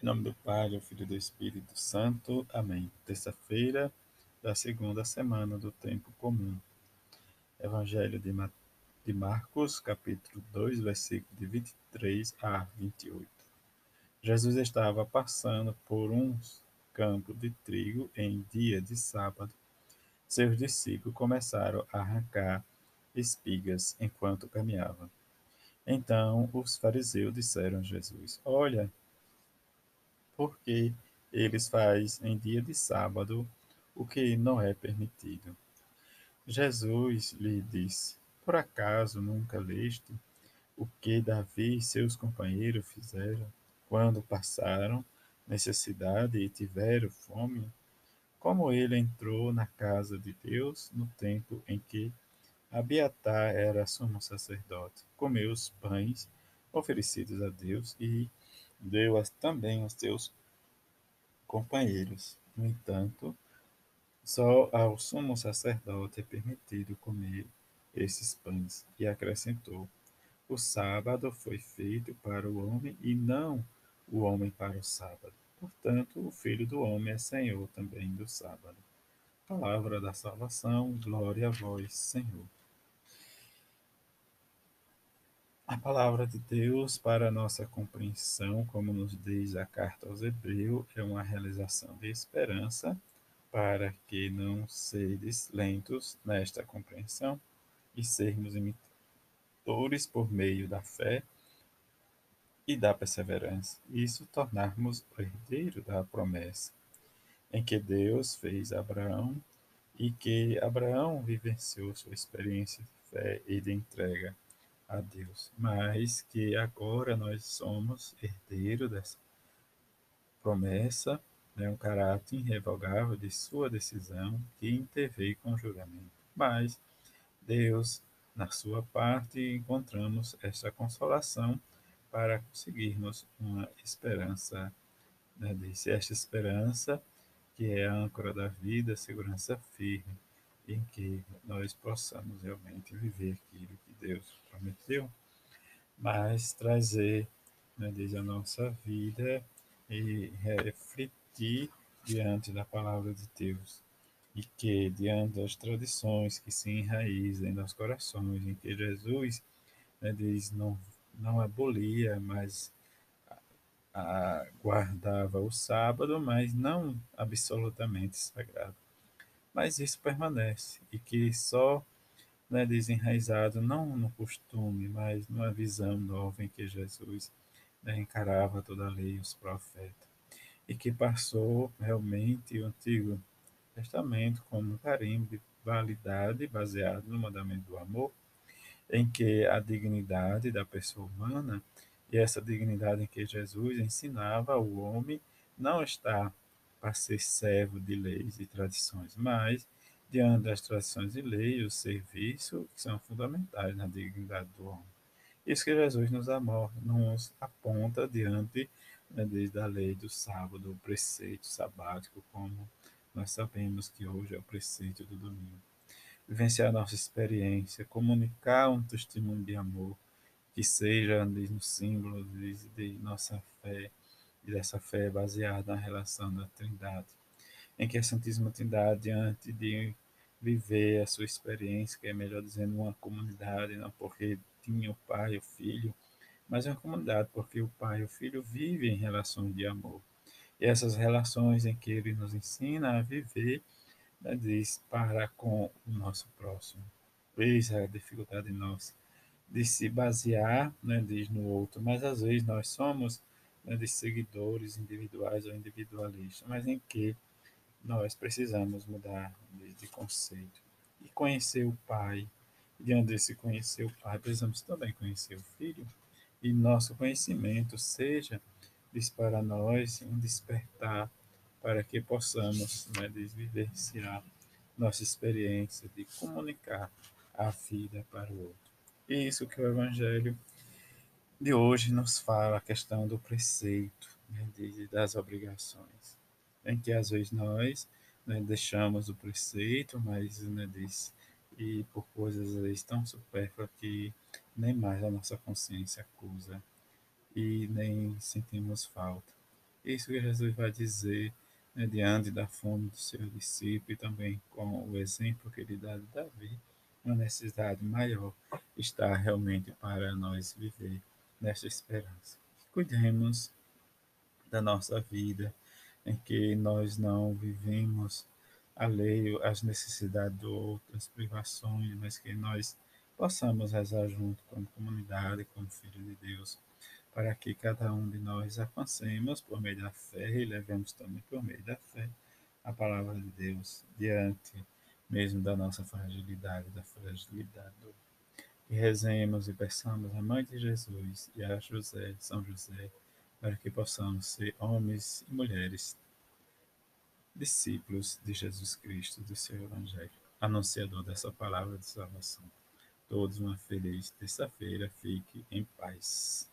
Em nome do Pai, do Filho e do Espírito Santo. Amém. Terça-feira da segunda semana do tempo comum. Evangelho de, de Marcos, capítulo 2, versículo de 23 a 28. Jesus estava passando por um campo de trigo em dia de sábado. Seus discípulos começaram a arrancar espigas enquanto caminhavam. Então os fariseus disseram a Jesus: Olha, porque eles fazem em dia de sábado o que não é permitido. Jesus lhe disse: Por acaso nunca leste o que Davi e seus companheiros fizeram quando passaram necessidade e tiveram fome? Como ele entrou na casa de Deus no tempo em que Abiatar era sumo sacerdote, comeu os pães oferecidos a Deus e deu também aos seus companheiros. No entanto, só ao sumo sacerdote é permitido comer esses pães. E acrescentou: O sábado foi feito para o homem e não o homem para o sábado. Portanto, o Filho do Homem é Senhor também do sábado. Palavra da salvação, glória a vós, Senhor. A palavra de Deus, para nossa compreensão, como nos diz a carta aos Hebreus, é uma realização de esperança, para que não sedes lentos nesta compreensão e sermos imitadores por meio da fé e da perseverança, isso tornarmos o herdeiro da promessa, em que Deus fez Abraão e que Abraão vivenciou sua experiência de fé e de entrega a Deus, mas que agora nós somos herdeiros dessa promessa, né, um caráter irrevogável de sua decisão que interveio com o julgamento. Mas Deus, na sua parte, encontramos esta consolação para conseguirmos uma esperança, né, disse, esta esperança que é a âncora da vida, segurança firme, em que nós possamos realmente viver aquilo que Deus prometeu, mas trazer né, desde a nossa vida e refletir diante da palavra de Deus. E que, diante das tradições que se enraizam nos corações, em que Jesus né, diz não, não abolia, mas a, guardava o sábado, mas não absolutamente sagrado mas isso permanece. E que só né, desenraizado não no costume, mas numa visão nova em que Jesus né, encarava toda a lei e os profetas. E que passou realmente o Antigo Testamento como carimbo de validade baseado no mandamento do amor, em que a dignidade da pessoa humana e essa dignidade em que Jesus ensinava ao homem não está para ser servo de leis e tradições, mas, diante das tradições e leis, o serviço que são fundamentais na dignidade do homem. Isso que Jesus nos, amor, nos aponta diante né, desde a lei do sábado, o preceito sabático, como nós sabemos que hoje é o preceito do domingo. Vivenciar nossa experiência, comunicar um testemunho de amor que seja no símbolo de, de nossa fé, e dessa fé baseada na relação da Trindade, em que a Santíssima Trindade, antes de viver a sua experiência, que é melhor dizendo uma comunidade, não porque tinha o Pai e o Filho, mas é uma comunidade porque o Pai e o Filho vivem em relações de amor. E essas relações em que ele nos ensina a viver, né, diz, para com o nosso próximo. Eis a dificuldade nossa de se basear, né, diz, no outro, mas às vezes nós somos né, de seguidores individuais ou individualistas, mas em que nós precisamos mudar de conceito e conhecer o Pai. Diante desse conhecer o Pai, precisamos também conhecer o Filho e nosso conhecimento seja para nós um despertar para que possamos né, nossa experiência de comunicar a vida para o outro. E isso que o Evangelho de hoje nos fala a questão do preceito, né, das obrigações, em que às vezes nós né, deixamos o preceito, mas né, diz, e por coisas às vezes tão supérfluas que nem mais a nossa consciência acusa e nem sentimos falta. Isso que Jesus vai dizer né, diante da fome do seu discípulo e também com o exemplo que ele dá de Davi, uma necessidade maior está realmente para nós viver nesta esperança. Cuidemos da nossa vida, em que nós não vivemos alheio às necessidades de outras privações, mas que nós possamos rezar junto como comunidade, como filho de Deus, para que cada um de nós alcancemos por meio da fé e levemos também por meio da fé a palavra de Deus diante mesmo da nossa fragilidade, da fragilidade do e rezemos e peçamos a Mãe de Jesus e a José, São José, para que possamos ser homens e mulheres discípulos de Jesus Cristo, do seu Evangelho, anunciador dessa palavra de salvação. Todos uma feliz terça-feira, fique em paz.